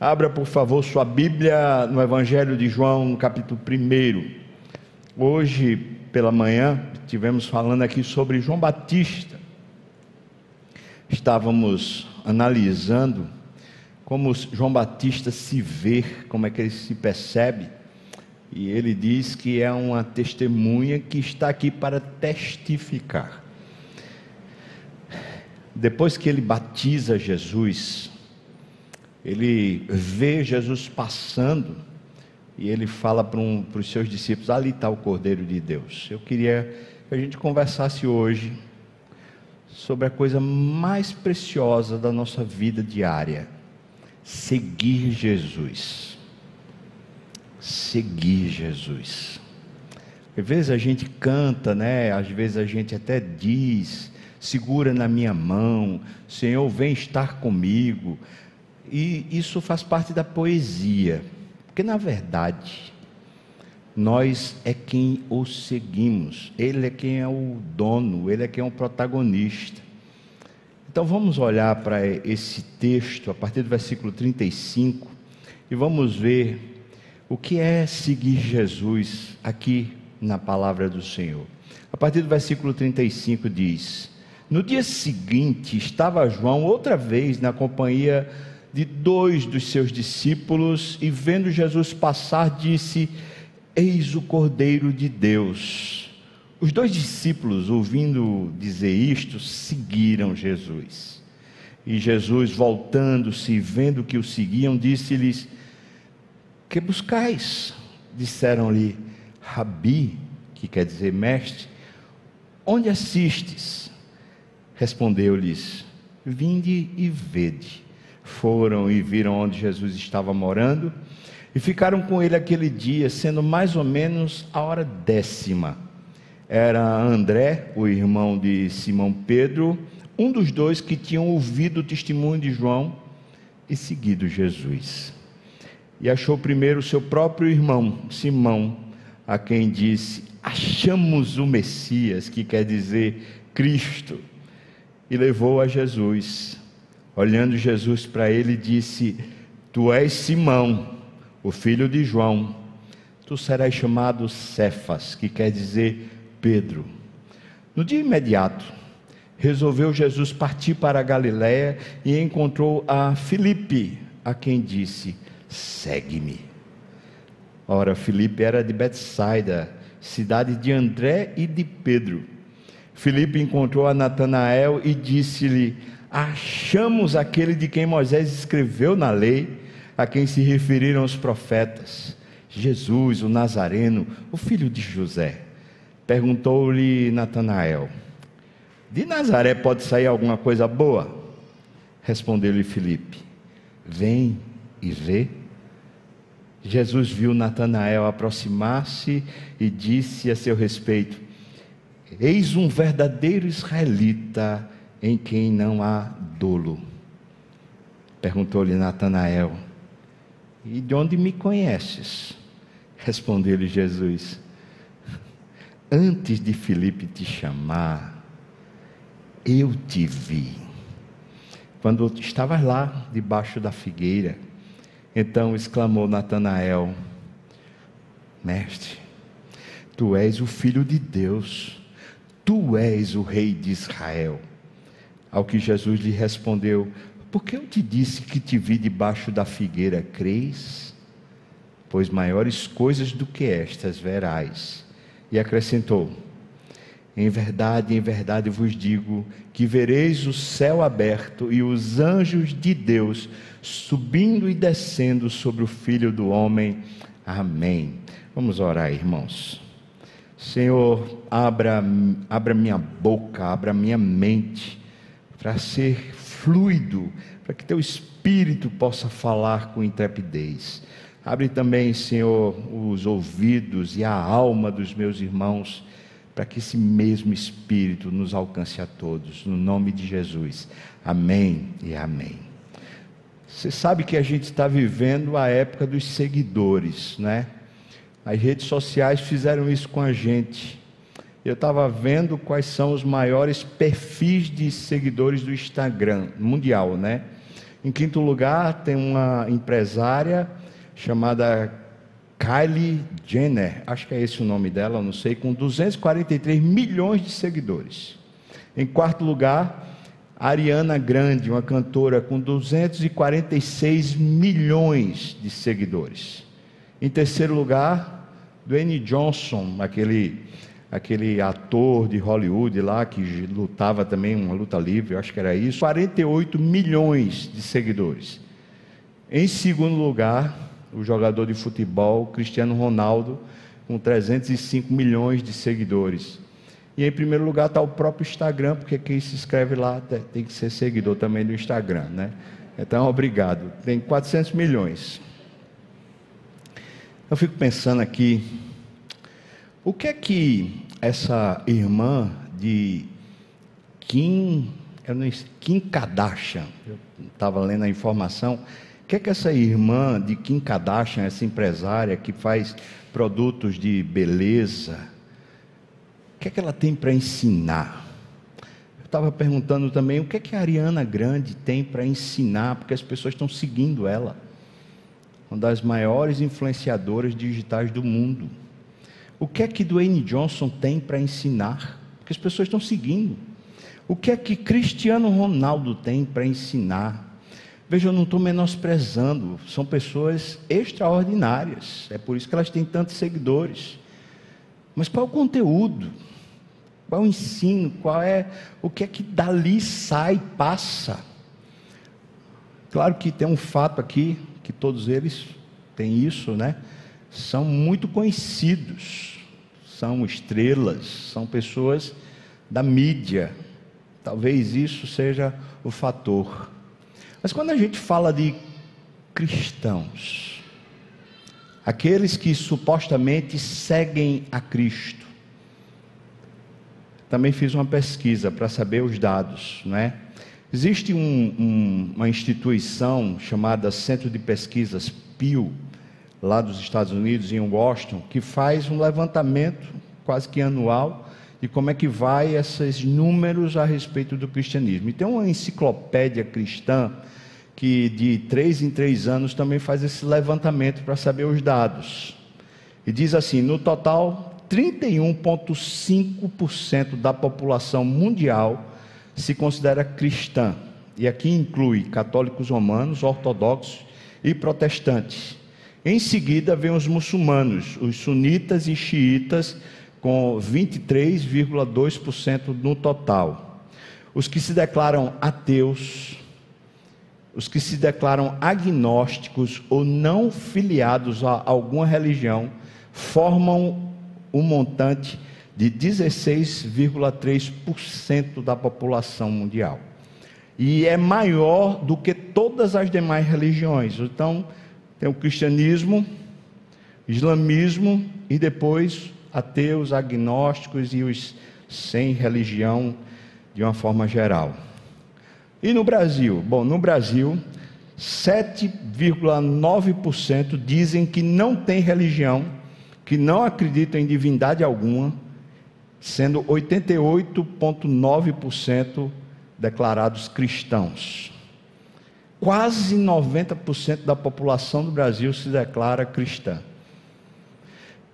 Abra, por favor, sua Bíblia no Evangelho de João, no capítulo 1. Hoje, pela manhã, tivemos falando aqui sobre João Batista. Estávamos analisando como João Batista se vê, como é que ele se percebe. E ele diz que é uma testemunha que está aqui para testificar. Depois que ele batiza Jesus, ele vê Jesus passando e ele fala para, um, para os seus discípulos: ali está o Cordeiro de Deus. Eu queria que a gente conversasse hoje sobre a coisa mais preciosa da nossa vida diária: seguir Jesus. Seguir Jesus. Às vezes a gente canta, né? Às vezes a gente até diz: segura na minha mão, Senhor, vem estar comigo. E isso faz parte da poesia, porque na verdade, nós é quem o seguimos, ele é quem é o dono, ele é quem é o protagonista. Então vamos olhar para esse texto a partir do versículo 35 e vamos ver o que é seguir Jesus aqui na palavra do Senhor. A partir do versículo 35 diz: No dia seguinte estava João outra vez na companhia de dois dos seus discípulos e, vendo Jesus passar, disse: Eis o Cordeiro de Deus. Os dois discípulos, ouvindo dizer isto, seguiram Jesus. E Jesus, voltando-se e vendo que o seguiam, disse-lhes: Que buscais? Disseram-lhe: Rabi, que quer dizer mestre, onde assistes? Respondeu-lhes: Vinde e vede foram e viram onde Jesus estava morando e ficaram com ele aquele dia, sendo mais ou menos a hora décima. Era André, o irmão de Simão Pedro, um dos dois que tinham ouvido o testemunho de João e seguido Jesus. E achou primeiro o seu próprio irmão, Simão, a quem disse: Achamos o Messias, que quer dizer Cristo, e levou a Jesus. Olhando Jesus para ele, disse: Tu és Simão, o filho de João. Tu serás chamado Cefas, que quer dizer Pedro. No dia imediato, resolveu Jesus partir para a Galiléia e encontrou a Filipe, a quem disse: Segue-me. Ora, Filipe era de Betsaida, cidade de André e de Pedro. Filipe encontrou a Natanael e disse-lhe: achamos aquele de quem Moisés escreveu na lei, a quem se referiram os profetas, Jesus, o Nazareno, o filho de José. Perguntou-lhe Natanael: De Nazaré pode sair alguma coisa boa? Respondeu-lhe Filipe: Vem e vê. Jesus viu Natanael aproximar-se e disse a seu respeito: Eis um verdadeiro israelita em quem não há dolo. Perguntou-lhe Natanael: E de onde me conheces? Respondeu-lhe Jesus: Antes de Filipe te chamar, eu te vi. Quando estavas lá, debaixo da figueira, então exclamou Natanael: Mestre, tu és o filho de Deus, tu és o rei de Israel. Ao que Jesus lhe respondeu: Por que eu te disse que te vi debaixo da figueira, crês? Pois maiores coisas do que estas verás. E acrescentou: Em verdade, em verdade vos digo que vereis o céu aberto e os anjos de Deus subindo e descendo sobre o filho do homem. Amém. Vamos orar, irmãos. Senhor, abra, abra minha boca, abra minha mente para ser fluido, para que teu espírito possa falar com intrepidez. Abre também, Senhor, os ouvidos e a alma dos meus irmãos, para que esse mesmo espírito nos alcance a todos, no nome de Jesus. Amém e amém. Você sabe que a gente está vivendo a época dos seguidores, né? As redes sociais fizeram isso com a gente eu estava vendo quais são os maiores perfis de seguidores do Instagram mundial, né? Em quinto lugar, tem uma empresária chamada Kylie Jenner, acho que é esse o nome dela, não sei, com 243 milhões de seguidores. Em quarto lugar, Ariana Grande, uma cantora com 246 milhões de seguidores. Em terceiro lugar, Dwayne Johnson, aquele, aquele ator de Hollywood lá que lutava também uma luta livre, acho que era isso, 48 milhões de seguidores. Em segundo lugar, o jogador de futebol Cristiano Ronaldo, com 305 milhões de seguidores. E em primeiro lugar está o próprio Instagram, porque quem se inscreve lá tem que ser seguidor também do Instagram, né? Então, obrigado. Tem 400 milhões. Eu fico pensando aqui, o que é que essa irmã de Kim, eu não, Kim Kardashian, eu estava lendo a informação, que é que essa irmã de Kim Kardashian, essa empresária que faz produtos de beleza, o que é que ela tem para ensinar? Eu estava perguntando também o que é que a Ariana Grande tem para ensinar, porque as pessoas estão seguindo ela. Uma das maiores influenciadoras digitais do mundo. O que é que Dwayne Johnson tem para ensinar? Porque as pessoas estão seguindo. O que é que Cristiano Ronaldo tem para ensinar? Veja, eu não estou menosprezando, são pessoas extraordinárias, é por isso que elas têm tantos seguidores. Mas qual é o conteúdo? Qual é o ensino? Qual é o que é que dali sai, passa? Claro que tem um fato aqui, que todos eles têm isso, né? São muito conhecidos, são estrelas, são pessoas da mídia. Talvez isso seja o fator. Mas quando a gente fala de cristãos, aqueles que supostamente seguem a Cristo, também fiz uma pesquisa para saber os dados, não é? Existe um, um, uma instituição chamada Centro de Pesquisas Pew, lá dos Estados Unidos, em Washington, que faz um levantamento quase que anual de como é que vai esses números a respeito do cristianismo. E tem uma enciclopédia cristã que de três em três anos também faz esse levantamento para saber os dados. E diz assim: no total, 31,5% da população mundial se considera cristã. E aqui inclui católicos romanos, ortodoxos e protestantes. Em seguida, vem os muçulmanos, os sunitas e xiitas, com 23,2% no total. Os que se declaram ateus, os que se declaram agnósticos ou não filiados a alguma religião formam um montante de 16,3% da população mundial. E é maior do que todas as demais religiões. Então, tem o cristianismo, islamismo e depois ateus, agnósticos e os sem religião de uma forma geral. E no Brasil? Bom, no Brasil, 7,9% dizem que não tem religião, que não acreditam em divindade alguma, sendo 88,9% declarados cristãos. Quase 90% da população do Brasil se declara cristã.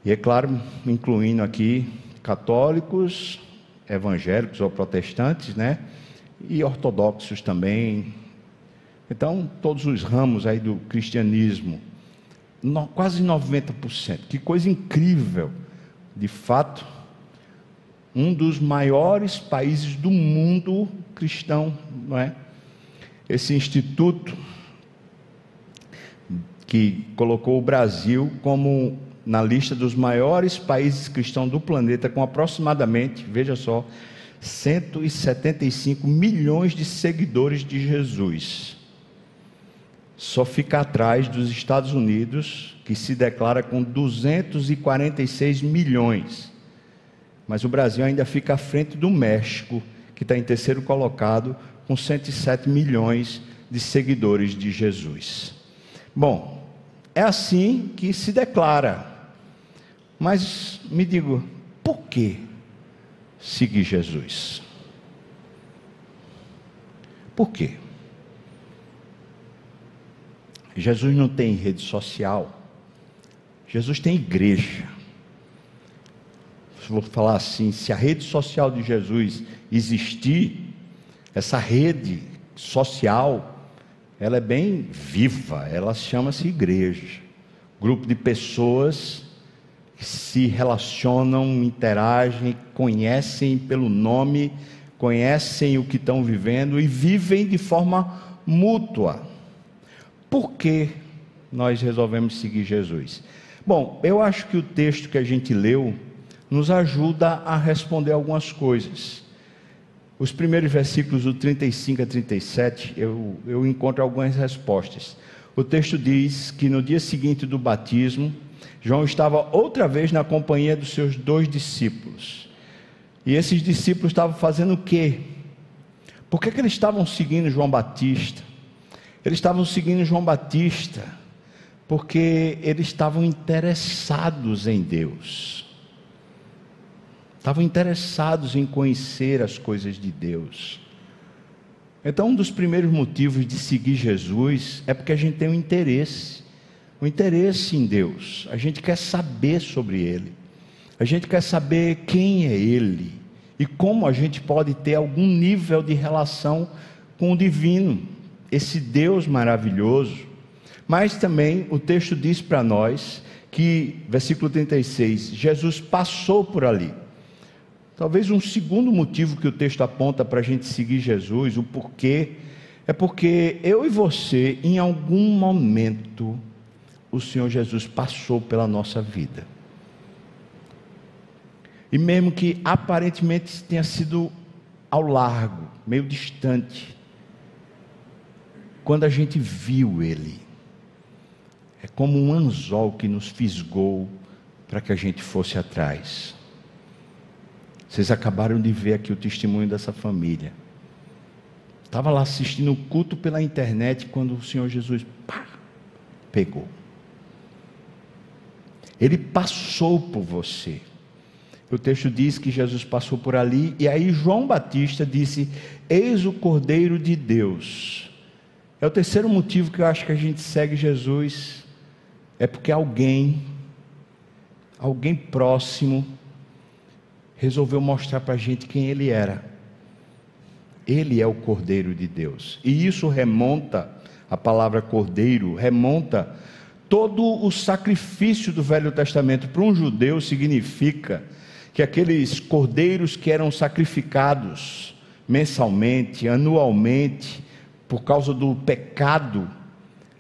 E é claro, incluindo aqui católicos, evangélicos ou protestantes, né? e ortodoxos também. Então, todos os ramos aí do cristianismo, no, quase 90%. Que coisa incrível! De fato, um dos maiores países do mundo cristão, não é? Esse instituto que colocou o Brasil como na lista dos maiores países cristãos do planeta, com aproximadamente, veja só, 175 milhões de seguidores de Jesus. Só fica atrás dos Estados Unidos, que se declara com 246 milhões. Mas o Brasil ainda fica à frente do México, que está em terceiro colocado, com 107 milhões de seguidores de Jesus. Bom, é assim que se declara. Mas me digo, por quê? seguir Jesus. Por quê? Jesus não tem rede social, Jesus tem igreja. Vou falar assim: se a rede social de Jesus existir, essa rede social, ela é bem viva, ela chama-se igreja. Grupo de pessoas que se relacionam, interagem, conhecem pelo nome, conhecem o que estão vivendo e vivem de forma mútua. Por que nós resolvemos seguir Jesus? Bom, eu acho que o texto que a gente leu nos ajuda a responder algumas coisas. Os primeiros versículos do 35 a 37, eu, eu encontro algumas respostas. O texto diz que no dia seguinte do batismo, João estava outra vez na companhia dos seus dois discípulos. E esses discípulos estavam fazendo o quê? Por que, que eles estavam seguindo João Batista? Eles estavam seguindo João Batista porque eles estavam interessados em Deus. Estavam interessados em conhecer as coisas de Deus. Então, um dos primeiros motivos de seguir Jesus é porque a gente tem um interesse, um interesse em Deus. A gente quer saber sobre Ele. A gente quer saber quem é Ele e como a gente pode ter algum nível de relação com o divino, esse Deus maravilhoso. Mas também o texto diz para nós que, versículo 36, Jesus passou por ali. Talvez um segundo motivo que o texto aponta para a gente seguir Jesus, o porquê, é porque eu e você, em algum momento, o Senhor Jesus passou pela nossa vida. E mesmo que aparentemente tenha sido ao largo, meio distante, quando a gente viu Ele, é como um anzol que nos fisgou para que a gente fosse atrás. Vocês acabaram de ver aqui o testemunho dessa família. Estava lá assistindo o culto pela internet quando o Senhor Jesus pá, pegou. Ele passou por você. O texto diz que Jesus passou por ali, e aí João Batista disse: Eis o Cordeiro de Deus. É o terceiro motivo que eu acho que a gente segue Jesus, é porque alguém, alguém próximo, resolveu mostrar para a gente quem ele era. Ele é o Cordeiro de Deus. E isso remonta, a palavra Cordeiro, remonta todo o sacrifício do Velho Testamento. Para um judeu significa que aqueles cordeiros que eram sacrificados mensalmente, anualmente, por causa do pecado,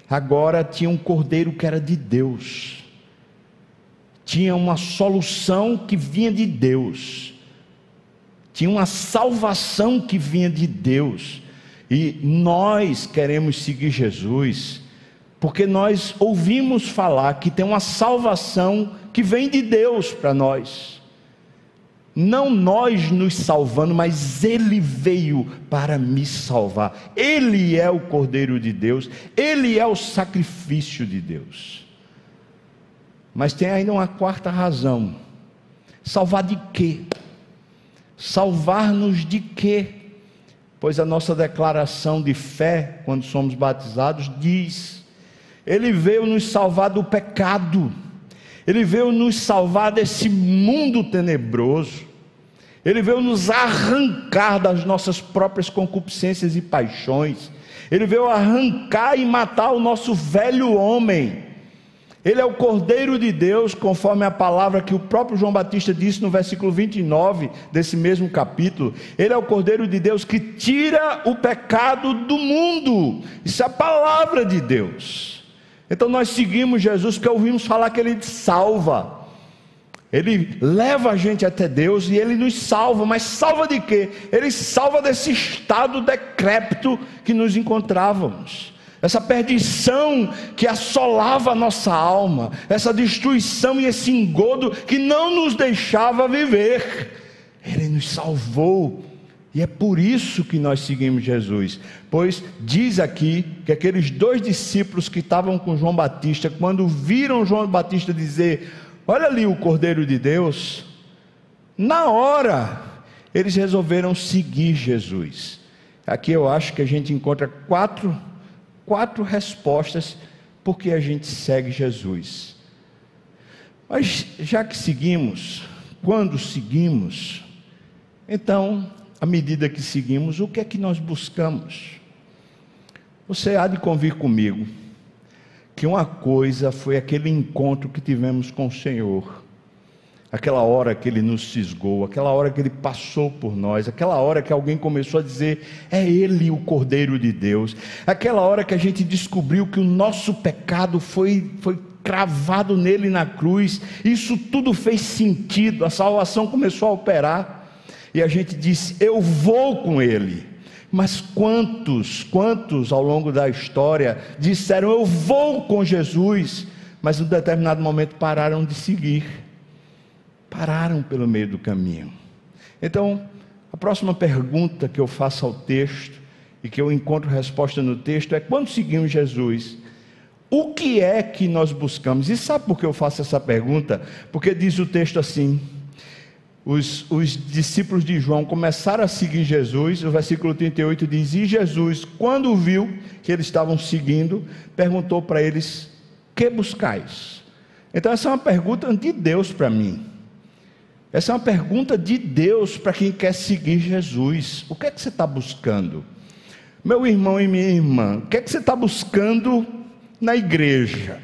agora tinha um cordeiro que era de Deus tinha uma solução que vinha de Deus, tinha uma salvação que vinha de Deus, e nós queremos seguir Jesus, porque nós ouvimos falar que tem uma salvação que vem de Deus para nós. Não nós nos salvando, mas Ele veio para me salvar. Ele é o Cordeiro de Deus, Ele é o sacrifício de Deus. Mas tem ainda uma quarta razão: salvar de quê? Salvar-nos de quê? Pois a nossa declaração de fé, quando somos batizados, diz: Ele veio nos salvar do pecado, Ele veio nos salvar desse mundo tenebroso, Ele veio nos arrancar das nossas próprias concupiscências e paixões, Ele veio arrancar e matar o nosso velho homem ele é o Cordeiro de Deus, conforme a palavra que o próprio João Batista disse no versículo 29 desse mesmo capítulo. Ele é o Cordeiro de Deus que tira o pecado do mundo. Isso é a palavra de Deus. Então nós seguimos Jesus porque ouvimos falar que ele salva. Ele leva a gente até Deus e ele nos salva, mas salva de quê? Ele salva desse estado decrépito que nos encontrávamos essa perdição que assolava a nossa alma, essa destruição e esse engodo que não nos deixava viver. Ele nos salvou. E é por isso que nós seguimos Jesus, pois diz aqui que aqueles dois discípulos que estavam com João Batista, quando viram João Batista dizer: Olha ali o Cordeiro de Deus, na hora eles resolveram seguir Jesus. Aqui eu acho que a gente encontra quatro quatro respostas porque a gente segue Jesus. Mas já que seguimos, quando seguimos, então, à medida que seguimos, o que é que nós buscamos? Você há de convir comigo que uma coisa foi aquele encontro que tivemos com o Senhor aquela hora que ele nos cisgou, aquela hora que ele passou por nós, aquela hora que alguém começou a dizer: é ele o Cordeiro de Deus, aquela hora que a gente descobriu que o nosso pecado foi, foi cravado nele na cruz, isso tudo fez sentido, a salvação começou a operar, e a gente disse: eu vou com ele. Mas quantos, quantos ao longo da história disseram: Eu vou com Jesus, mas em um determinado momento pararam de seguir pararam pelo meio do caminho. Então, a próxima pergunta que eu faço ao texto e que eu encontro resposta no texto é: quando seguimos Jesus, o que é que nós buscamos? E sabe por que eu faço essa pergunta? Porque diz o texto assim: os, os, discípulos de João começaram a seguir Jesus, o versículo 38 diz: E Jesus, quando viu que eles estavam seguindo, perguntou para eles: Que buscais? Então, essa é uma pergunta de Deus para mim. Essa é uma pergunta de Deus para quem quer seguir Jesus. O que é que você está buscando? Meu irmão e minha irmã, o que é que você está buscando na igreja?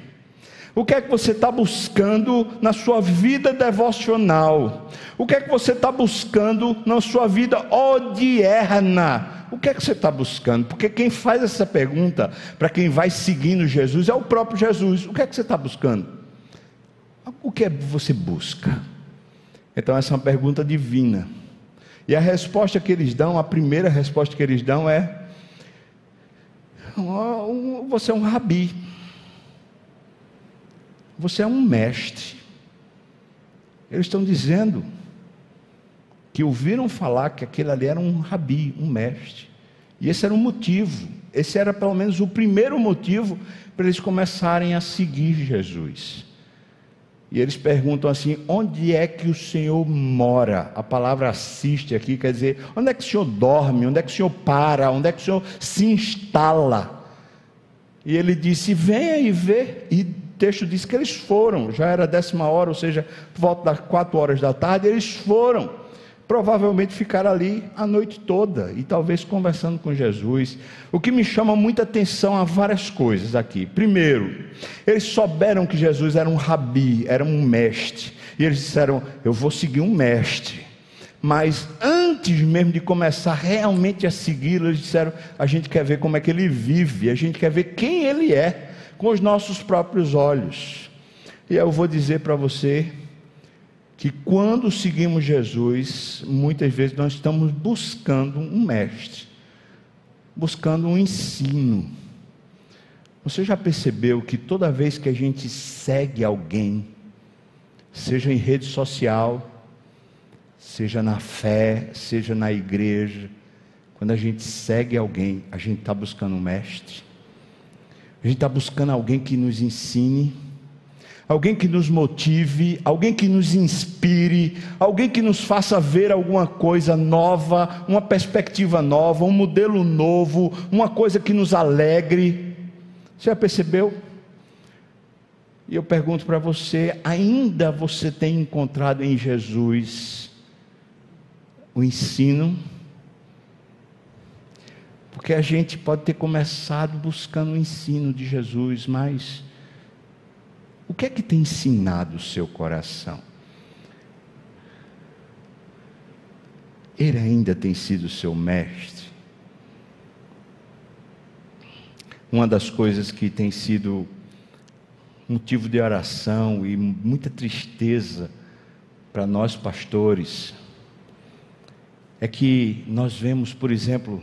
O que é que você está buscando na sua vida devocional? O que é que você está buscando na sua vida odierna? O que é que você está buscando? Porque quem faz essa pergunta para quem vai seguindo Jesus é o próprio Jesus. O que é que você está buscando? O que é que você busca? Então, essa é uma pergunta divina. E a resposta que eles dão, a primeira resposta que eles dão é: Você é um rabi. Você é um mestre. Eles estão dizendo que ouviram falar que aquele ali era um rabi, um mestre. E esse era o motivo, esse era pelo menos o primeiro motivo para eles começarem a seguir Jesus. E eles perguntam assim: onde é que o Senhor mora? A palavra assiste aqui quer dizer: onde é que o Senhor dorme? Onde é que o Senhor para? Onde é que o Senhor se instala? E ele disse: venha e vê. E o texto diz que eles foram, já era décima hora, ou seja, por volta das quatro horas da tarde, eles foram provavelmente ficaram ali a noite toda e talvez conversando com Jesus. O que me chama muita atenção há várias coisas aqui. Primeiro, eles souberam que Jesus era um rabi, era um mestre, e eles disseram: Eu vou seguir um mestre. Mas antes mesmo de começar realmente a segui-lo, eles disseram: A gente quer ver como é que ele vive, a gente quer ver quem ele é, com os nossos próprios olhos. E eu vou dizer para você que quando seguimos Jesus, muitas vezes nós estamos buscando um mestre, buscando um ensino. Você já percebeu que toda vez que a gente segue alguém, seja em rede social, seja na fé, seja na igreja, quando a gente segue alguém, a gente está buscando um mestre, a gente está buscando alguém que nos ensine alguém que nos motive, alguém que nos inspire, alguém que nos faça ver alguma coisa nova, uma perspectiva nova, um modelo novo, uma coisa que nos alegre. Você já percebeu? E eu pergunto para você: ainda você tem encontrado em Jesus o ensino? Porque a gente pode ter começado buscando o ensino de Jesus, mas que é que tem ensinado o seu coração? Ele ainda tem sido seu mestre. Uma das coisas que tem sido motivo de oração e muita tristeza para nós pastores é que nós vemos, por exemplo,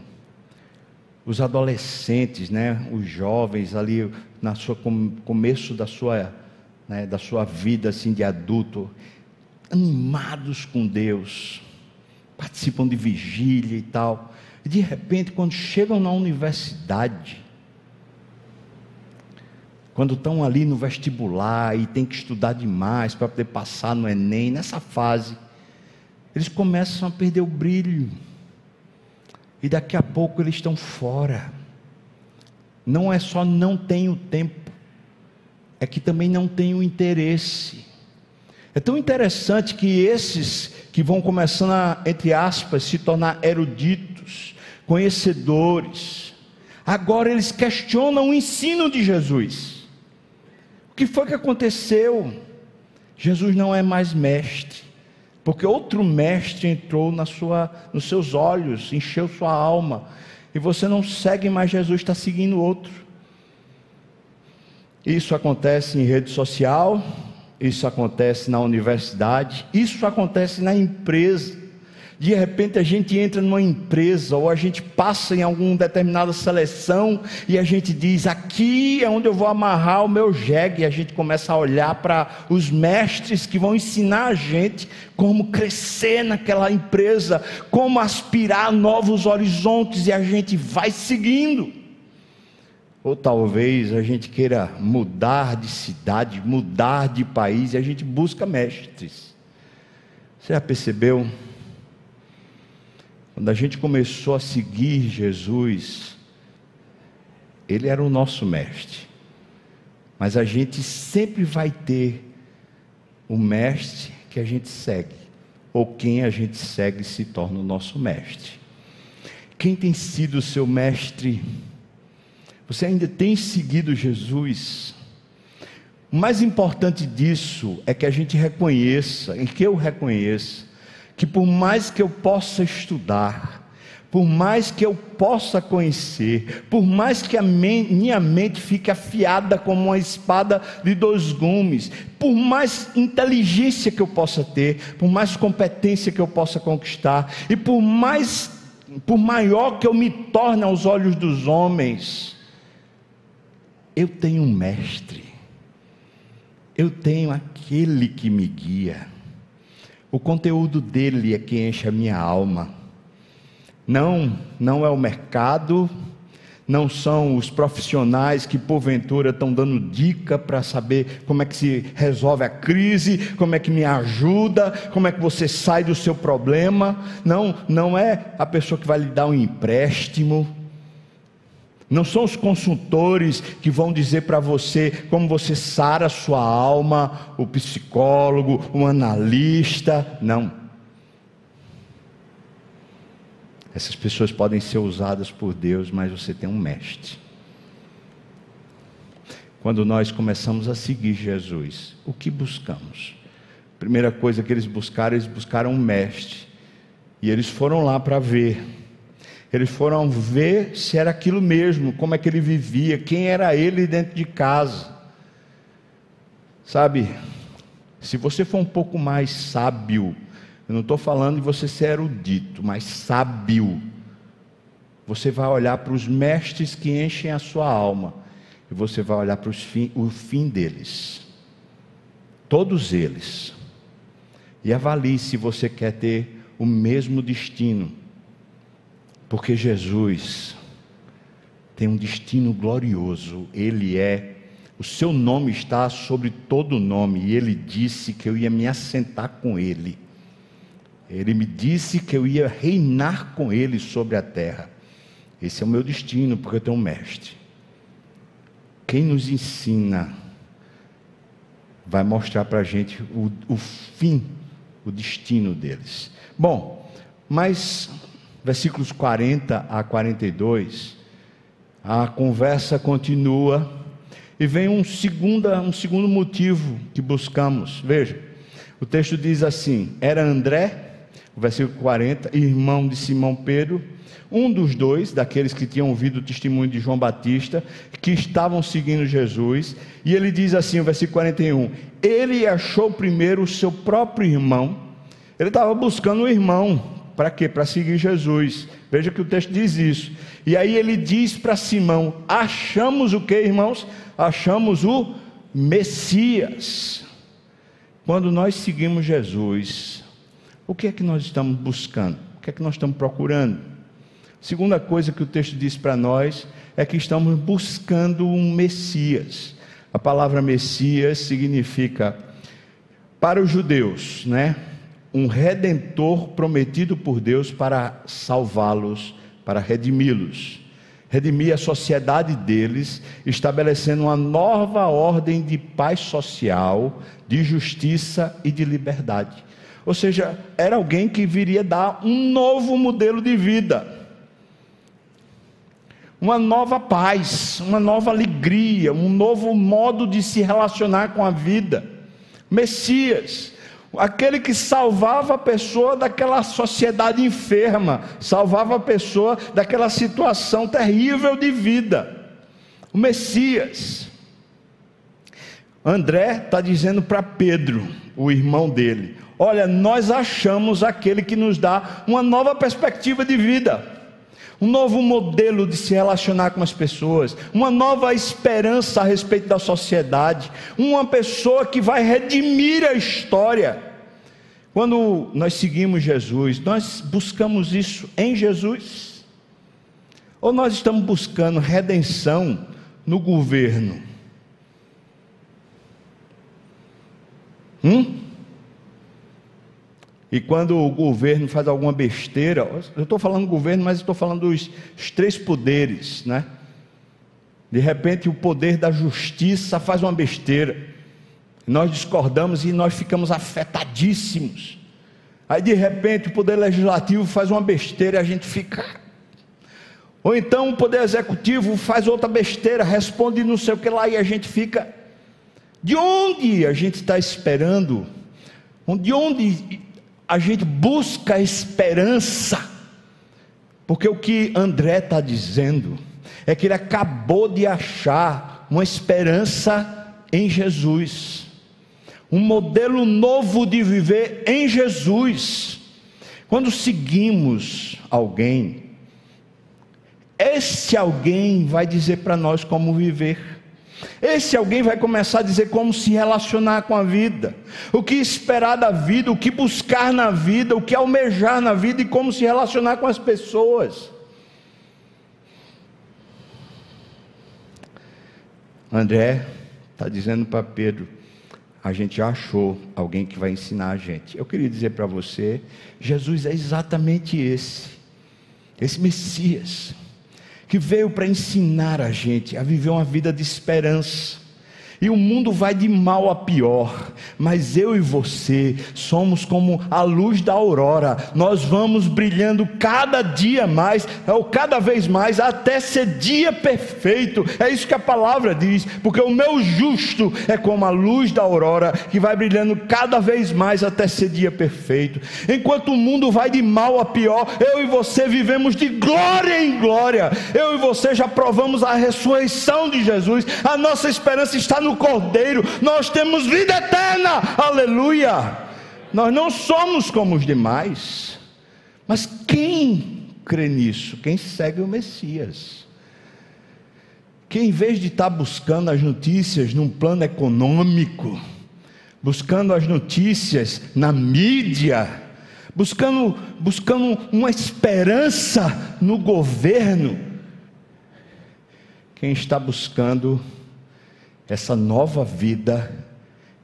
os adolescentes, né, os jovens ali na sua começo da sua né, da sua vida assim de adulto, animados com Deus, participam de vigília e tal. E de repente, quando chegam na universidade, quando estão ali no vestibular e tem que estudar demais para poder passar no Enem, nessa fase, eles começam a perder o brilho. E daqui a pouco eles estão fora. Não é só não tenho tempo, é que também não tem o interesse. É tão interessante que esses que vão começando a, entre aspas, se tornar eruditos, conhecedores, agora eles questionam o ensino de Jesus. O que foi que aconteceu? Jesus não é mais mestre, porque outro mestre entrou na sua, nos seus olhos, encheu sua alma, e você não segue mais Jesus, está seguindo outro. Isso acontece em rede social, isso acontece na universidade, isso acontece na empresa. De repente a gente entra numa empresa ou a gente passa em alguma determinada seleção e a gente diz: aqui é onde eu vou amarrar o meu jegue. E a gente começa a olhar para os mestres que vão ensinar a gente como crescer naquela empresa, como aspirar a novos horizontes e a gente vai seguindo. Ou talvez a gente queira mudar de cidade, mudar de país e a gente busca mestres. Você já percebeu? Quando a gente começou a seguir Jesus, Ele era o nosso mestre. Mas a gente sempre vai ter o mestre que a gente segue, ou quem a gente segue se torna o nosso mestre. Quem tem sido o seu mestre? Você ainda tem seguido Jesus? O mais importante disso é que a gente reconheça, e que eu reconheça, que por mais que eu possa estudar, por mais que eu possa conhecer, por mais que a minha mente fique afiada como uma espada de dois gumes, por mais inteligência que eu possa ter, por mais competência que eu possa conquistar, e por mais, por maior que eu me torne aos olhos dos homens, eu tenho um mestre, eu tenho aquele que me guia, o conteúdo dele é que enche a minha alma. Não, não é o mercado, não são os profissionais que porventura estão dando dica para saber como é que se resolve a crise, como é que me ajuda, como é que você sai do seu problema. Não, não é a pessoa que vai lhe dar um empréstimo. Não são os consultores que vão dizer para você como você sara a sua alma, o psicólogo, o analista. Não. Essas pessoas podem ser usadas por Deus, mas você tem um mestre. Quando nós começamos a seguir Jesus, o que buscamos? primeira coisa que eles buscaram, eles buscaram um mestre. E eles foram lá para ver eles foram ver se era aquilo mesmo, como é que ele vivia, quem era ele dentro de casa. Sabe, se você for um pouco mais sábio, eu não estou falando de você ser erudito, mas sábio, você vai olhar para os mestres que enchem a sua alma, e você vai olhar para o fim deles, todos eles, e avalie se você quer ter o mesmo destino porque Jesus tem um destino glorioso, ele é, o seu nome está sobre todo nome, e ele disse que eu ia me assentar com ele. Ele me disse que eu ia reinar com ele sobre a terra. Esse é o meu destino, porque eu tenho um mestre. Quem nos ensina vai mostrar para a gente o, o fim, o destino deles. Bom, mas versículos 40 a 42, a conversa continua e vem um, segunda, um segundo motivo que buscamos. Veja, o texto diz assim: Era André, versículo 40, irmão de Simão Pedro, um dos dois, daqueles que tinham ouvido o testemunho de João Batista, que estavam seguindo Jesus, e ele diz assim, versículo 41, ele achou primeiro o seu próprio irmão, ele estava buscando o irmão, para quê? Para seguir Jesus. Veja que o texto diz isso. E aí ele diz para Simão: Achamos o que, irmãos? Achamos o Messias. Quando nós seguimos Jesus, o que é que nós estamos buscando? O que é que nós estamos procurando? Segunda coisa que o texto diz para nós é que estamos buscando um Messias. A palavra Messias significa para os judeus, né? Um redentor prometido por Deus para salvá-los, para redimi-los. redimir a sociedade deles, estabelecendo uma nova ordem de paz social, de justiça e de liberdade. Ou seja, era alguém que viria dar um novo modelo de vida, uma nova paz, uma nova alegria, um novo modo de se relacionar com a vida. Messias, aquele que salvava a pessoa daquela sociedade enferma, salvava a pessoa daquela situação terrível de vida. O Messias. André está dizendo para Pedro, o irmão dele: Olha, nós achamos aquele que nos dá uma nova perspectiva de vida um novo modelo de se relacionar com as pessoas, uma nova esperança a respeito da sociedade, uma pessoa que vai redimir a história. Quando nós seguimos Jesus, nós buscamos isso em Jesus? Ou nós estamos buscando redenção no governo? Hum? E quando o governo faz alguma besteira, eu estou falando governo, mas estou falando dos três poderes, né? De repente o poder da justiça faz uma besteira. Nós discordamos e nós ficamos afetadíssimos. Aí de repente o poder legislativo faz uma besteira e a gente fica. Ou então o poder executivo faz outra besteira, responde não sei o que lá e a gente fica. De onde a gente está esperando? De onde a gente busca esperança? Porque o que André está dizendo é que ele acabou de achar uma esperança em Jesus um modelo novo de viver em Jesus. Quando seguimos alguém, esse alguém vai dizer para nós como viver. Esse alguém vai começar a dizer como se relacionar com a vida, o que esperar da vida, o que buscar na vida, o que almejar na vida e como se relacionar com as pessoas. André está dizendo para Pedro: a gente achou alguém que vai ensinar a gente. Eu queria dizer para você: Jesus é exatamente esse, esse Messias, que veio para ensinar a gente a viver uma vida de esperança e o mundo vai de mal a pior, mas eu e você somos como a luz da aurora, nós vamos brilhando cada dia mais, ou cada vez mais, até ser dia perfeito, é isso que a palavra diz, porque o meu justo é como a luz da aurora, que vai brilhando cada vez mais até ser dia perfeito, enquanto o mundo vai de mal a pior, eu e você vivemos de glória em glória, eu e você já provamos a ressurreição de Jesus, a nossa esperança está no no Cordeiro, nós temos vida eterna, aleluia. Nós não somos como os demais, mas quem crê nisso? Quem segue o Messias? Que em vez de estar buscando as notícias num plano econômico, buscando as notícias na mídia, buscando, buscando uma esperança no governo, quem está buscando essa nova vida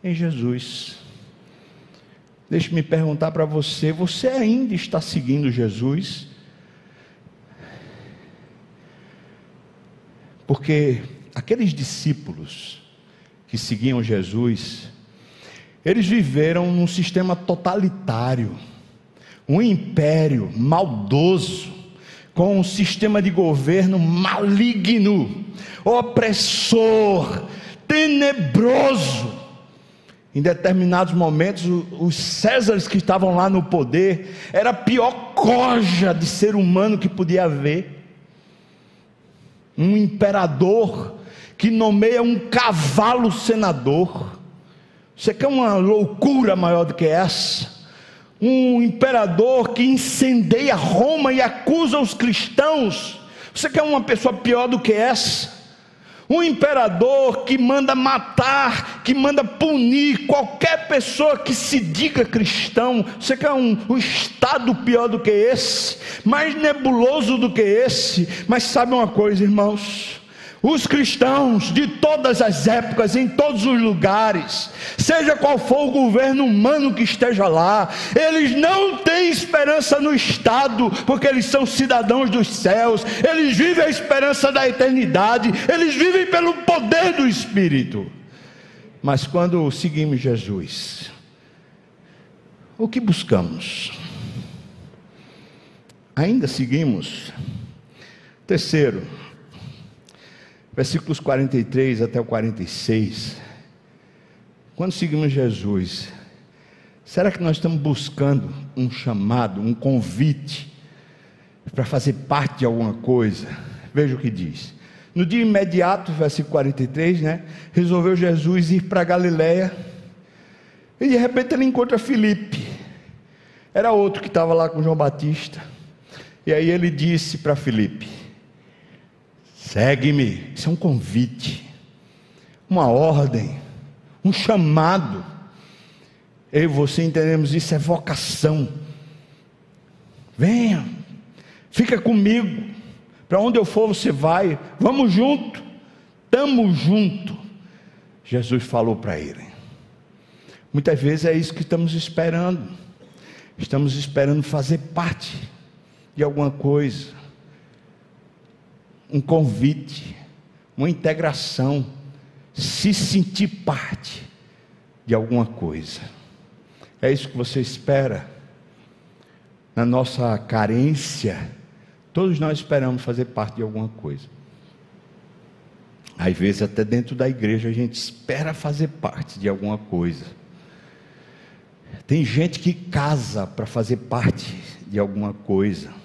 em Jesus. Deixe-me perguntar para você: você ainda está seguindo Jesus? Porque aqueles discípulos que seguiam Jesus, eles viveram num sistema totalitário, um império maldoso, com um sistema de governo maligno, opressor, tenebroso. Em determinados momentos, os Césares que estavam lá no poder, era a pior coja de ser humano que podia haver. Um imperador que nomeia um cavalo senador. Você quer uma loucura maior do que essa? Um imperador que incendeia Roma e acusa os cristãos. Você quer uma pessoa pior do que essa? Um imperador que manda matar, que manda punir qualquer pessoa que se diga cristão. Você quer um, um estado pior do que esse, mais nebuloso do que esse? Mas sabe uma coisa, irmãos? Os cristãos de todas as épocas, em todos os lugares, seja qual for o governo humano que esteja lá, eles não têm esperança no Estado, porque eles são cidadãos dos céus, eles vivem a esperança da eternidade, eles vivem pelo poder do Espírito. Mas quando seguimos Jesus, o que buscamos? Ainda seguimos. Terceiro, versículos 43 até o 46. Quando seguimos Jesus, será que nós estamos buscando um chamado, um convite para fazer parte de alguma coisa? Veja o que diz. No dia imediato, versículo 43, né? Resolveu Jesus ir para Galiléia. E de repente ele encontra Filipe. Era outro que estava lá com João Batista. E aí ele disse para Filipe: Segue-me. Isso é um convite, uma ordem, um chamado. Eu e você entendemos isso é vocação. Venha, fica comigo. Para onde eu for, você vai. Vamos junto. Estamos junto. Jesus falou para ele. Muitas vezes é isso que estamos esperando. Estamos esperando fazer parte de alguma coisa um convite, uma integração, se sentir parte de alguma coisa. É isso que você espera? Na nossa carência, todos nós esperamos fazer parte de alguma coisa. Às vezes, até dentro da igreja, a gente espera fazer parte de alguma coisa. Tem gente que casa para fazer parte de alguma coisa.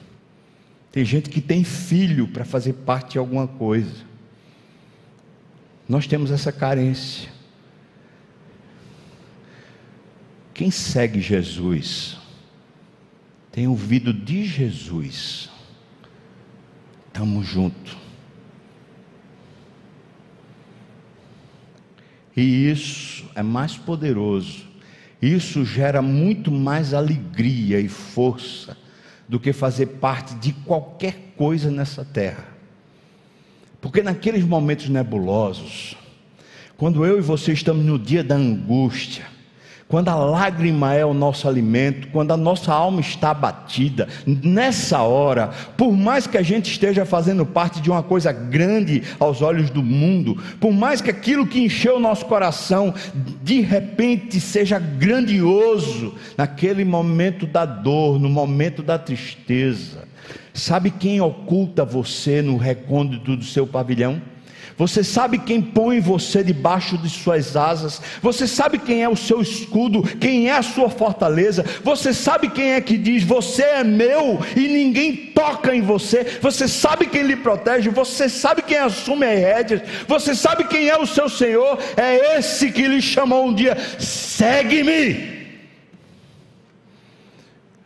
Tem gente que tem filho para fazer parte de alguma coisa. Nós temos essa carência. Quem segue Jesus tem ouvido de Jesus. Estamos juntos. E isso é mais poderoso. Isso gera muito mais alegria e força do que fazer parte de qualquer coisa nessa terra. Porque naqueles momentos nebulosos, quando eu e você estamos no dia da angústia, quando a lágrima é o nosso alimento, quando a nossa alma está abatida, nessa hora, por mais que a gente esteja fazendo parte de uma coisa grande aos olhos do mundo, por mais que aquilo que encheu o nosso coração de repente seja grandioso, naquele momento da dor, no momento da tristeza, sabe quem oculta você no recôndito do seu pavilhão? Você sabe quem põe você debaixo de suas asas. Você sabe quem é o seu escudo, quem é a sua fortaleza. Você sabe quem é que diz: Você é meu e ninguém toca em você. Você sabe quem lhe protege. Você sabe quem assume as rédeas. Você sabe quem é o seu Senhor. É esse que lhe chamou um dia: Segue-me.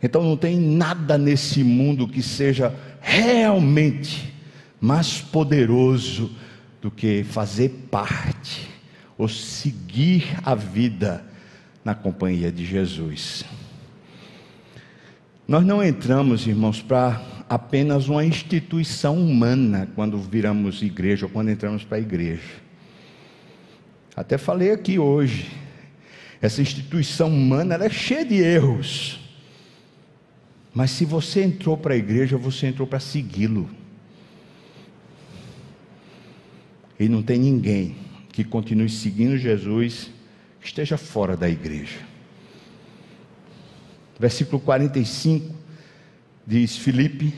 Então não tem nada nesse mundo que seja realmente mais poderoso do que fazer parte ou seguir a vida na companhia de Jesus. Nós não entramos, irmãos, para apenas uma instituição humana quando viramos igreja ou quando entramos para a igreja. Até falei aqui hoje, essa instituição humana é cheia de erros. Mas se você entrou para a igreja, você entrou para segui-lo. E não tem ninguém que continue seguindo Jesus que esteja fora da igreja. Versículo 45 diz: Filipe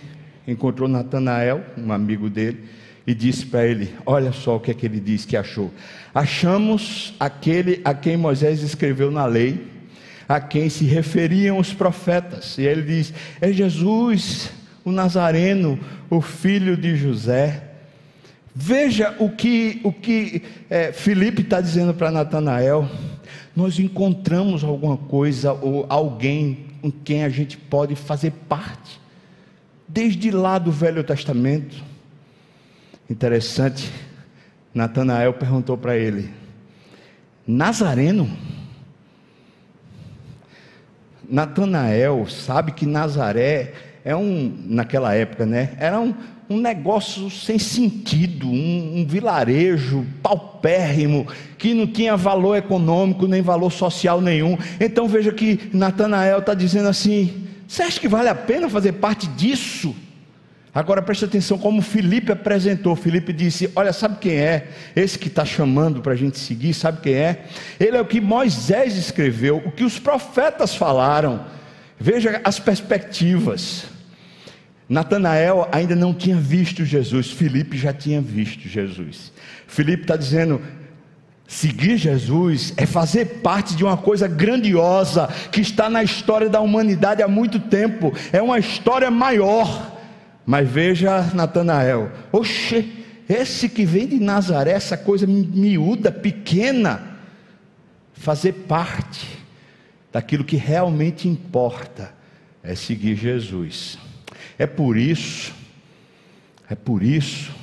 encontrou Natanael, um amigo dele, e disse para ele: Olha só o que é que ele disse que achou. Achamos aquele a quem Moisés escreveu na lei, a quem se referiam os profetas. E ele diz: É Jesus, o Nazareno, o filho de José. Veja o que, o que é, Felipe está dizendo para Natanael. Nós encontramos alguma coisa ou alguém com quem a gente pode fazer parte, desde lá do Velho Testamento. Interessante, Natanael perguntou para ele: Nazareno? Natanael sabe que Nazaré é um, naquela época, né? Era um, um negócio sem sentido, um, um vilarejo paupérrimo, que não tinha valor econômico nem valor social nenhum. Então veja que Natanael está dizendo assim: você acha que vale a pena fazer parte disso? Agora preste atenção como Felipe apresentou. Felipe disse: Olha, sabe quem é? Esse que está chamando para a gente seguir, sabe quem é? Ele é o que Moisés escreveu, o que os profetas falaram. Veja as perspectivas. Natanael ainda não tinha visto Jesus, Felipe já tinha visto Jesus. Felipe está dizendo: Seguir Jesus é fazer parte de uma coisa grandiosa que está na história da humanidade há muito tempo, é uma história maior. Mas veja Natanael, oxe, esse que vem de Nazaré, essa coisa miúda, pequena, fazer parte daquilo que realmente importa é seguir Jesus. É por isso, é por isso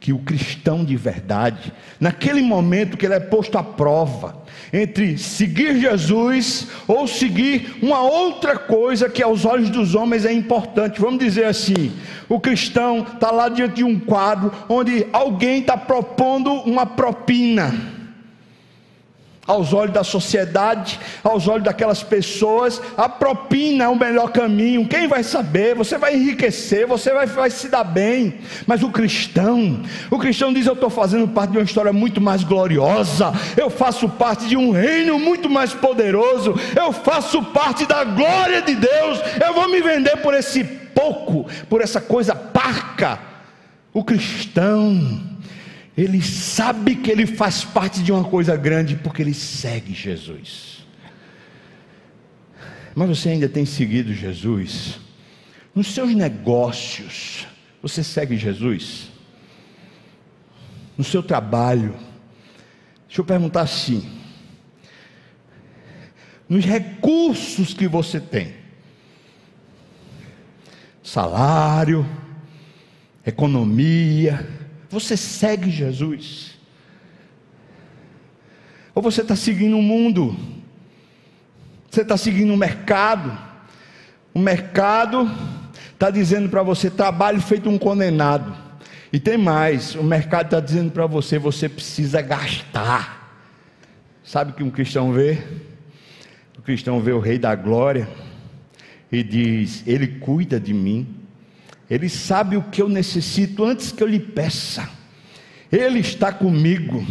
que o cristão de verdade, naquele momento que ele é posto à prova, entre seguir Jesus ou seguir uma outra coisa que aos olhos dos homens é importante. Vamos dizer assim: o cristão está lá diante de um quadro onde alguém está propondo uma propina aos olhos da sociedade, aos olhos daquelas pessoas, a propina é o melhor caminho. Quem vai saber? Você vai enriquecer, você vai, vai se dar bem. Mas o cristão, o cristão diz: Eu estou fazendo parte de uma história muito mais gloriosa, eu faço parte de um reino muito mais poderoso, eu faço parte da glória de Deus. Eu vou me vender por esse pouco, por essa coisa parca. O cristão, ele sabe que ele faz parte de uma coisa grande porque ele segue Jesus. Mas você ainda tem seguido Jesus? Nos seus negócios, você segue Jesus? No seu trabalho? Deixa eu perguntar assim: nos recursos que você tem, salário, economia, você segue Jesus? Ou você está seguindo o mundo? Você está seguindo o mercado? O mercado está dizendo para você: trabalho feito um condenado. E tem mais: o mercado está dizendo para você: você precisa gastar. Sabe o que um cristão vê? O cristão vê o Rei da Glória e diz: Ele cuida de mim. Ele sabe o que eu necessito antes que eu lhe peça. Ele está comigo.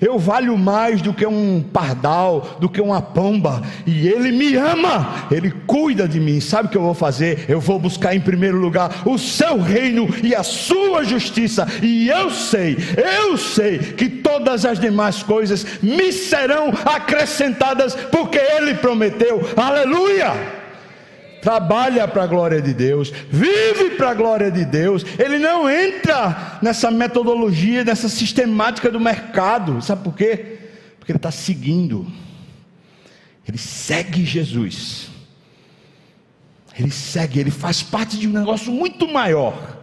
Eu valho mais do que um pardal, do que uma pomba. E Ele me ama. Ele cuida de mim. Sabe o que eu vou fazer? Eu vou buscar em primeiro lugar o seu reino e a sua justiça. E eu sei, eu sei que todas as demais coisas me serão acrescentadas, porque Ele prometeu. Aleluia! Trabalha para a glória de Deus, vive para a glória de Deus. Ele não entra nessa metodologia, nessa sistemática do mercado. Sabe por quê? Porque ele está seguindo. Ele segue Jesus. Ele segue, ele faz parte de um negócio muito maior,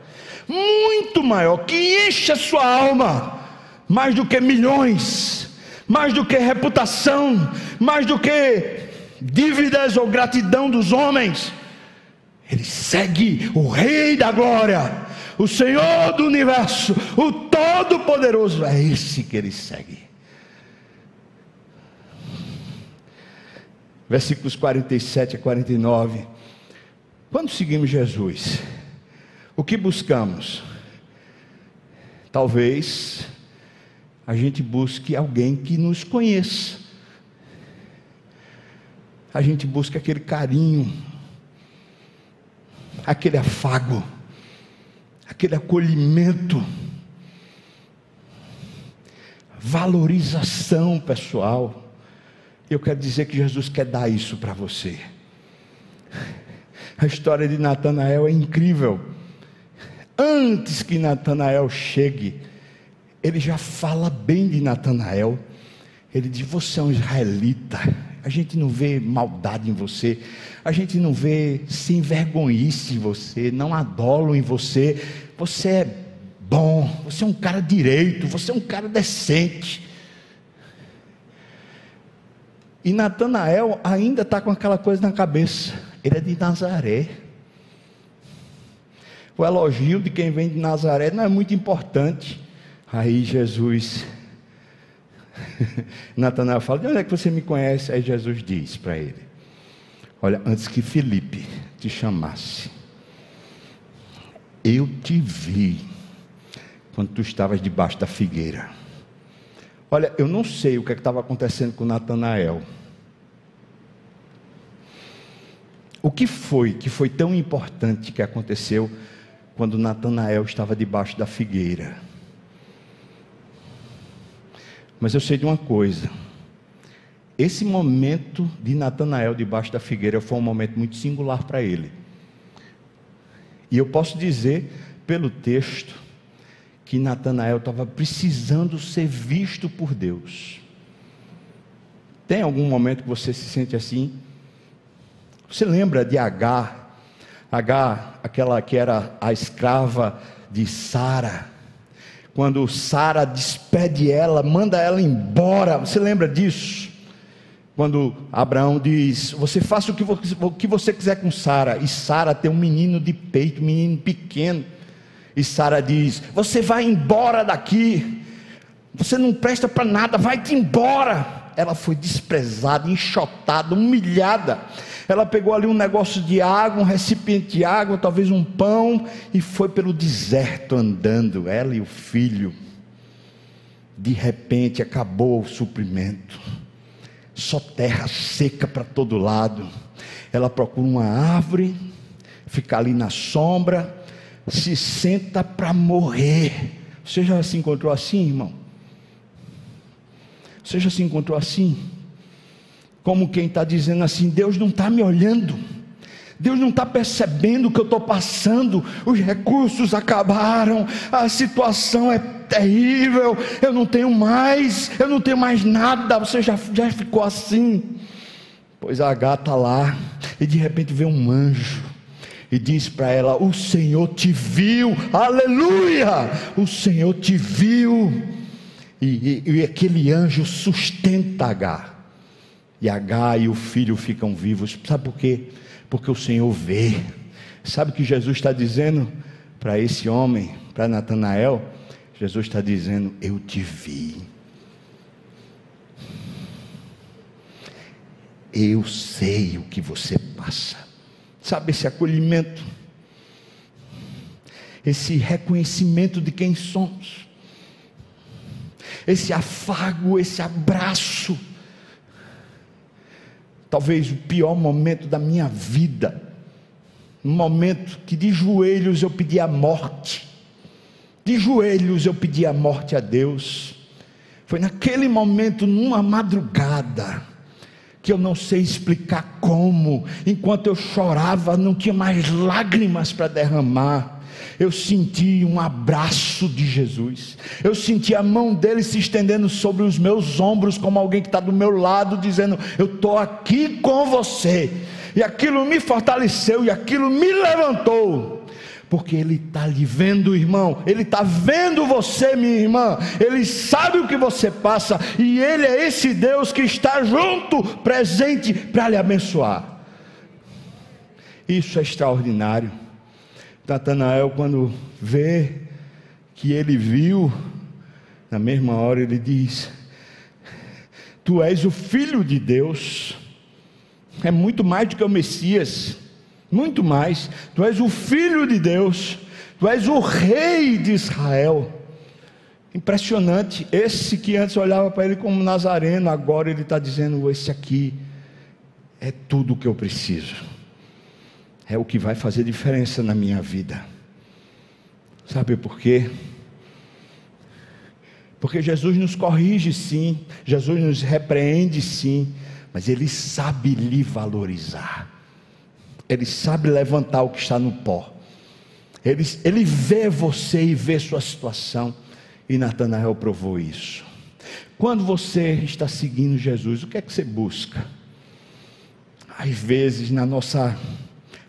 muito maior, que enche a sua alma, mais do que milhões, mais do que reputação, mais do que dívidas ou gratidão dos homens. Ele segue o Rei da Glória, o Senhor do universo, o Todo-Poderoso. É esse que ele segue. Versículos 47 a 49. Quando seguimos Jesus, o que buscamos? Talvez a gente busque alguém que nos conheça a gente busca aquele carinho, aquele afago, aquele acolhimento, valorização pessoal. Eu quero dizer que Jesus quer dar isso para você. A história de Natanael é incrível. Antes que Natanael chegue, ele já fala bem de Natanael. Ele diz: Você é um israelita, a gente não vê maldade em você, a gente não vê sem vergonhice em você, não adolo em você. Você é bom, você é um cara direito, você é um cara decente. E Natanael ainda está com aquela coisa na cabeça. Ele é de Nazaré. O elogio de quem vem de Nazaré não é muito importante. Aí Jesus, Natanael fala: De onde é que você me conhece? Aí Jesus diz para ele: Olha, antes que Felipe te chamasse, eu te vi quando tu estavas debaixo da figueira. Olha, eu não sei o que é estava acontecendo com Natanael. O que foi que foi tão importante que aconteceu quando Natanael estava debaixo da figueira? Mas eu sei de uma coisa. Esse momento de Natanael debaixo da figueira foi um momento muito singular para ele. E eu posso dizer, pelo texto, que Natanael estava precisando ser visto por Deus. Tem algum momento que você se sente assim? Você lembra de Agar? Agar, aquela que era a escrava de Sara. Quando Sara despede ela, manda ela embora. Você lembra disso? Quando Abraão diz: Você faça o que você, quiser com Sara. E Sara tem um menino de peito, um menino pequeno. E Sara diz: Você vai embora daqui, você não presta para nada, vai-te embora. Ela foi desprezada, enxotada, humilhada. Ela pegou ali um negócio de água, um recipiente de água, talvez um pão, e foi pelo deserto andando, ela e o filho. De repente acabou o suprimento, só terra seca para todo lado. Ela procura uma árvore, fica ali na sombra, se senta para morrer. Você já se encontrou assim, irmão? Você já se encontrou assim? Como quem está dizendo assim: Deus não está me olhando, Deus não está percebendo o que eu estou passando, os recursos acabaram, a situação é terrível, eu não tenho mais, eu não tenho mais nada. Você já, já ficou assim? Pois a gata lá, e de repente vê um anjo e diz para ela: O Senhor te viu, aleluia! O Senhor te viu. E, e, e aquele anjo sustenta H. E H e o filho ficam vivos. Sabe por quê? Porque o Senhor vê. Sabe o que Jesus está dizendo para esse homem, para Natanael? Jesus está dizendo: Eu te vi. Eu sei o que você passa. Sabe esse acolhimento, esse reconhecimento de quem somos, esse afago, esse abraço. Talvez o pior momento da minha vida, um momento que de joelhos eu pedi a morte, de joelhos eu pedi a morte a Deus. Foi naquele momento, numa madrugada, que eu não sei explicar como. Enquanto eu chorava, não tinha mais lágrimas para derramar. Eu senti um abraço de Jesus. Eu senti a mão dele se estendendo sobre os meus ombros, como alguém que está do meu lado, dizendo: Eu estou aqui com você. E aquilo me fortaleceu e aquilo me levantou porque Ele está lhe vendo, irmão, Ele está vendo você, minha irmã, Ele sabe o que você passa, e Ele é esse Deus que está junto, presente, para lhe abençoar. Isso é extraordinário. Natanael, quando vê que ele viu, na mesma hora ele diz: Tu és o filho de Deus, é muito mais do que o Messias. Muito mais. Tu és o filho de Deus, tu és o rei de Israel. Impressionante, esse que antes olhava para ele como nazareno, agora ele está dizendo: esse aqui é tudo o que eu preciso, é o que vai fazer diferença na minha vida. Sabe por quê? Porque Jesus nos corrige sim, Jesus nos repreende sim, mas Ele sabe lhe valorizar. Ele sabe levantar o que está no pó. Ele, ele vê você e vê sua situação. E Natanael provou isso. Quando você está seguindo Jesus, o que é que você busca? Às vezes, na nossa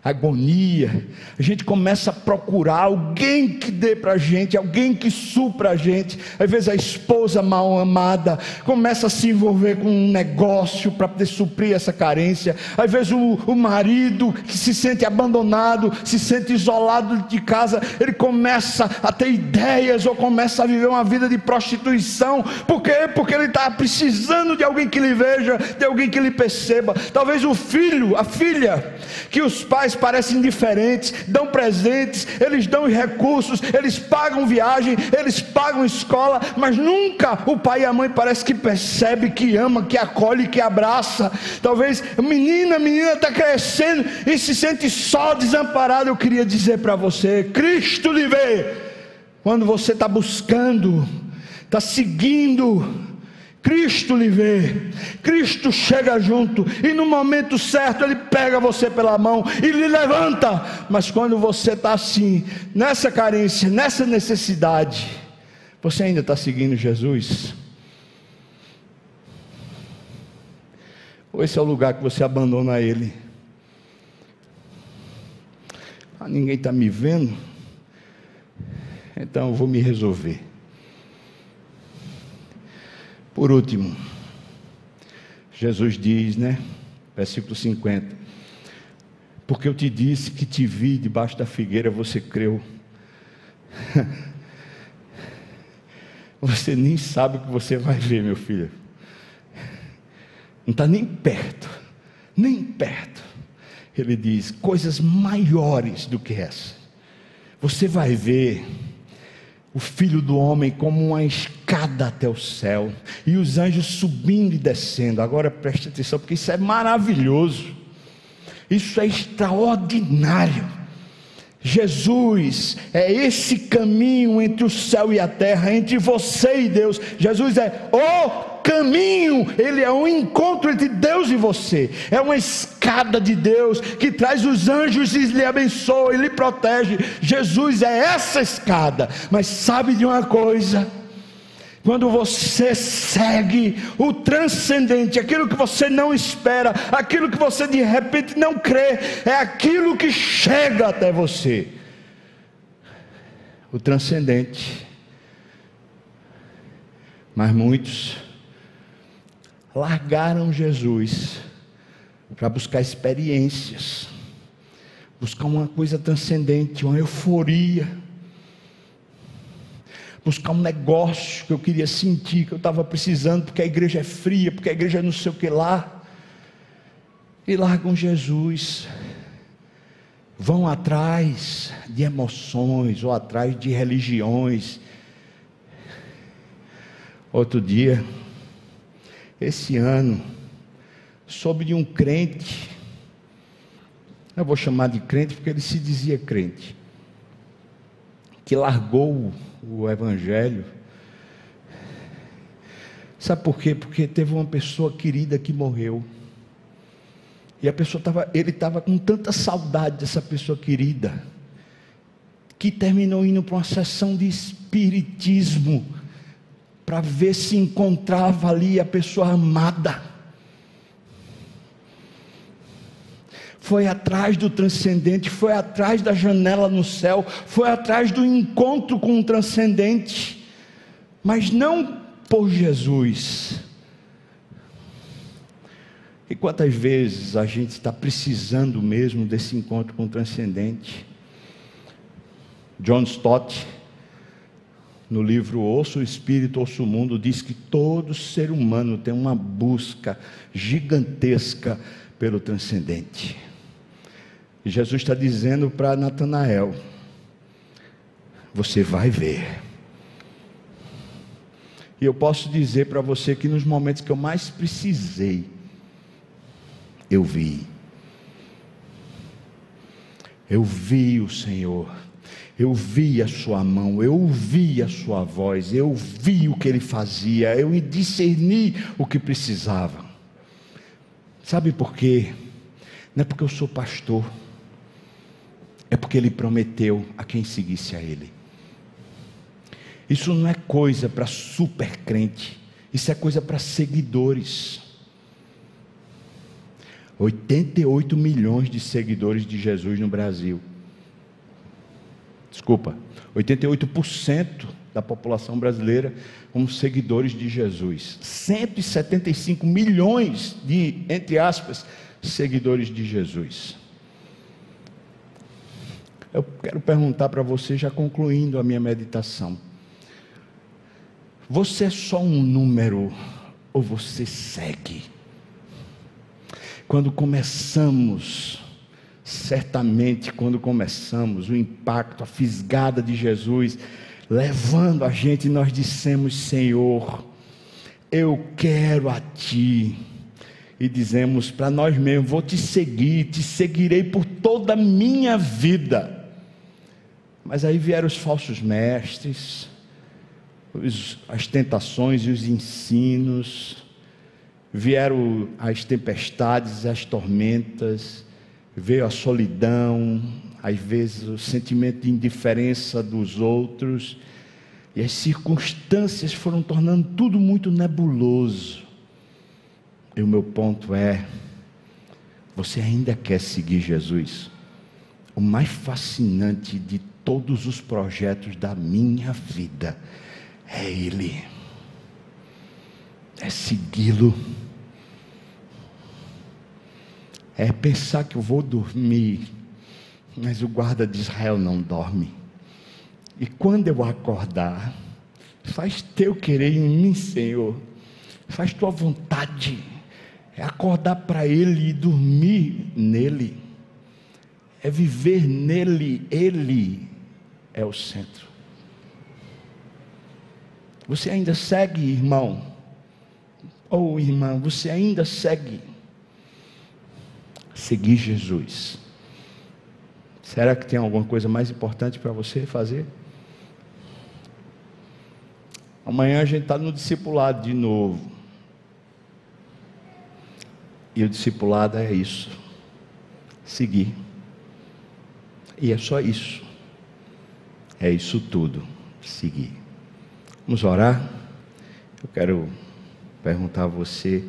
agonia, a gente começa a procurar alguém que dê para a gente, alguém que supra a gente. Às vezes a esposa mal amada começa a se envolver com um negócio para poder suprir essa carência. Às vezes o, o marido que se sente abandonado, se sente isolado de casa, ele começa a ter ideias ou começa a viver uma vida de prostituição. Por quê? Porque ele está precisando de alguém que lhe veja, de alguém que lhe perceba. Talvez o filho, a filha, que os pais parecem diferentes, dão presentes, eles dão recursos, eles pagam viagem, eles pagam escola, mas nunca o pai e a mãe parece que percebe, que ama, que acolhe, que abraça. Talvez menina, menina está crescendo e se sente só desamparado. Eu queria dizer para você, Cristo lhe vê quando você está buscando, está seguindo Cristo lhe vê, Cristo chega junto, e no momento certo Ele pega você pela mão e lhe levanta. Mas quando você está assim, nessa carência, nessa necessidade, você ainda está seguindo Jesus? Ou esse é o lugar que você abandona Ele? Ah, ninguém está me vendo, então eu vou me resolver. Por último, Jesus diz, né? Versículo 50. Porque eu te disse que te vi debaixo da figueira, você creu. Você nem sabe o que você vai ver, meu filho. Não está nem perto, nem perto. Ele diz: coisas maiores do que essa. Você vai ver o filho do homem como uma escada até o céu, e os anjos subindo e descendo. Agora preste atenção, porque isso é maravilhoso, isso é extraordinário. Jesus é esse caminho entre o céu e a terra, entre você e Deus. Jesus é o caminho, ele é um encontro entre Deus e você, é uma escada de Deus que traz os anjos e lhe abençoa e lhe protege. Jesus é essa escada, mas sabe de uma coisa? Quando você segue o transcendente, aquilo que você não espera, aquilo que você de repente não crê, é aquilo que chega até você. O transcendente. Mas muitos largaram Jesus para buscar experiências, buscar uma coisa transcendente, uma euforia, buscar um negócio que eu queria sentir, que eu estava precisando, porque a igreja é fria, porque a igreja é não sei o que lá, e largam Jesus, vão atrás de emoções ou atrás de religiões. Outro dia, esse ano, soube de um crente, eu vou chamar de crente porque ele se dizia crente, que largou o Evangelho. Sabe por quê? Porque teve uma pessoa querida que morreu. E a pessoa estava, ele estava com tanta saudade dessa pessoa querida, que terminou indo para uma sessão de espiritismo para ver se encontrava ali a pessoa amada. Foi atrás do transcendente, foi atrás da janela no céu, foi atrás do encontro com o transcendente, mas não por Jesus. E quantas vezes a gente está precisando mesmo desse encontro com o transcendente? John Stott, no livro Ouço o Espírito, Ouço o Mundo, diz que todo ser humano tem uma busca gigantesca pelo transcendente. E Jesus está dizendo para Natanael: Você vai ver. E eu posso dizer para você que nos momentos que eu mais precisei, eu vi. Eu vi o Senhor eu vi a sua mão, eu ouvi a sua voz, eu vi o que ele fazia, eu discerni o que precisava. Sabe por quê? Não é porque eu sou pastor, é porque ele prometeu a quem seguisse a ele. Isso não é coisa para super crente, isso é coisa para seguidores. 88 milhões de seguidores de Jesus no Brasil. Desculpa, 88% da população brasileira como seguidores de Jesus. 175 milhões de, entre aspas, seguidores de Jesus. Eu quero perguntar para você, já concluindo a minha meditação: você é só um número ou você segue? Quando começamos, certamente quando começamos, o impacto, a fisgada de Jesus, levando a gente, nós dissemos: Senhor, eu quero a Ti. E dizemos para nós mesmos: Vou te seguir, te seguirei por toda a minha vida. Mas aí vieram os falsos mestres, os, as tentações e os ensinos, vieram as tempestades, as tormentas, veio a solidão, às vezes o sentimento de indiferença dos outros, e as circunstâncias foram tornando tudo muito nebuloso. E o meu ponto é: você ainda quer seguir Jesus? O mais fascinante de todos os projetos da minha vida é Ele, é segui-lo, é pensar que eu vou dormir, mas o guarda de Israel não dorme, e quando eu acordar, faz teu querer em mim, Senhor, faz tua vontade, é acordar para Ele e dormir nele, é viver nele, Ele é o centro. Você ainda segue, irmão? Ou oh, irmã, você ainda segue? Seguir Jesus. Será que tem alguma coisa mais importante para você fazer? Amanhã a gente está no discipulado de novo. E o discipulado é isso: seguir. E é só isso. É isso tudo, seguir. Vamos orar? Eu quero perguntar a você: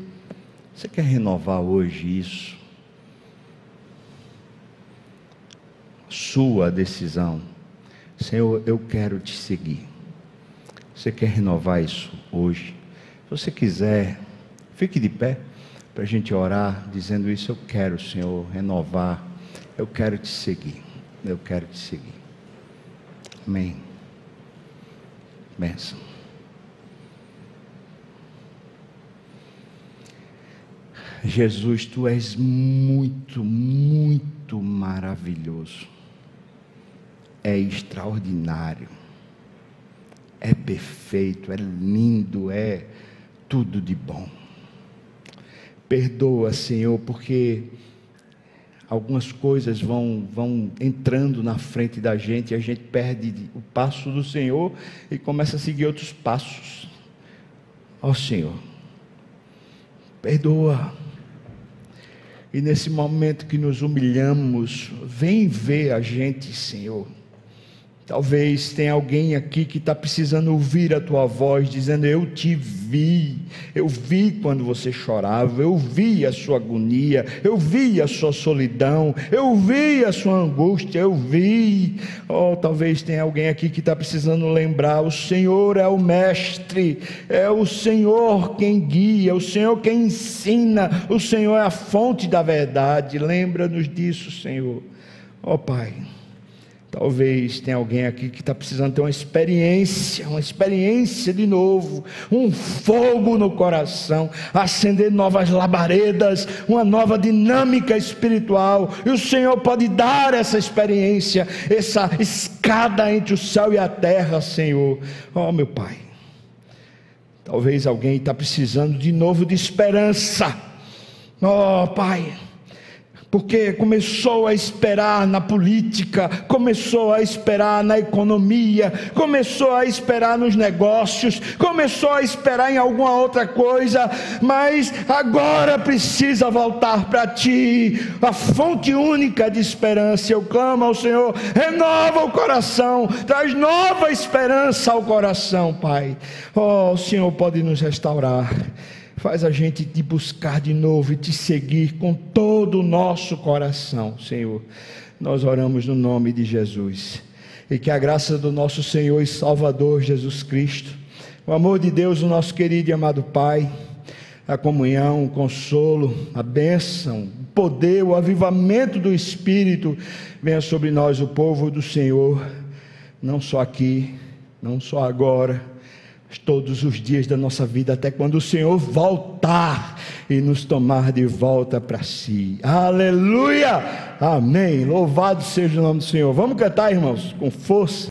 você quer renovar hoje isso? Sua decisão. Senhor, eu quero te seguir. Você quer renovar isso hoje? Se você quiser, fique de pé para a gente orar, dizendo isso. Eu quero, Senhor, renovar. Eu quero te seguir. Eu quero te seguir. Amém. Benção. Jesus, tu és muito, muito maravilhoso. É extraordinário. É perfeito, é lindo, é tudo de bom. Perdoa, Senhor, porque algumas coisas vão, vão entrando na frente da gente e a gente perde o passo do Senhor e começa a seguir outros passos. Ó Senhor, perdoa. E nesse momento que nos humilhamos, vem ver a gente, Senhor Talvez tenha alguém aqui que está precisando ouvir a tua voz, dizendo: Eu te vi, eu vi quando você chorava, eu vi a sua agonia, eu vi a sua solidão, eu vi a sua angústia, eu vi. Oh, talvez tenha alguém aqui que está precisando lembrar: o Senhor é o Mestre, é o Senhor quem guia, o Senhor quem ensina, o Senhor é a fonte da verdade. Lembra-nos disso, Senhor. Oh, Pai. Talvez tenha alguém aqui que está precisando ter uma experiência, uma experiência de novo, um fogo no coração, acender novas labaredas, uma nova dinâmica espiritual. E o Senhor pode dar essa experiência, essa escada entre o céu e a terra, Senhor. Oh, meu Pai. Talvez alguém está precisando de novo de esperança. Oh, Pai porque começou a esperar na política, começou a esperar na economia, começou a esperar nos negócios, começou a esperar em alguma outra coisa, mas agora precisa voltar para ti, a fonte única de esperança. Eu clamo ao Senhor, renova o coração, traz nova esperança ao coração, Pai. Oh, o Senhor pode nos restaurar. Faz a gente te buscar de novo e te seguir com todo o nosso coração, Senhor. Nós oramos no nome de Jesus. E que a graça do nosso Senhor e Salvador Jesus Cristo, o amor de Deus, o nosso querido e amado Pai, a comunhão, o consolo, a bênção, o poder, o avivamento do Espírito venha sobre nós, o povo do Senhor, não só aqui, não só agora todos os dias da nossa vida, até quando o Senhor voltar e nos tomar de volta para si. Aleluia! Amém. Louvado seja o nome do Senhor. Vamos cantar, irmãos, com força.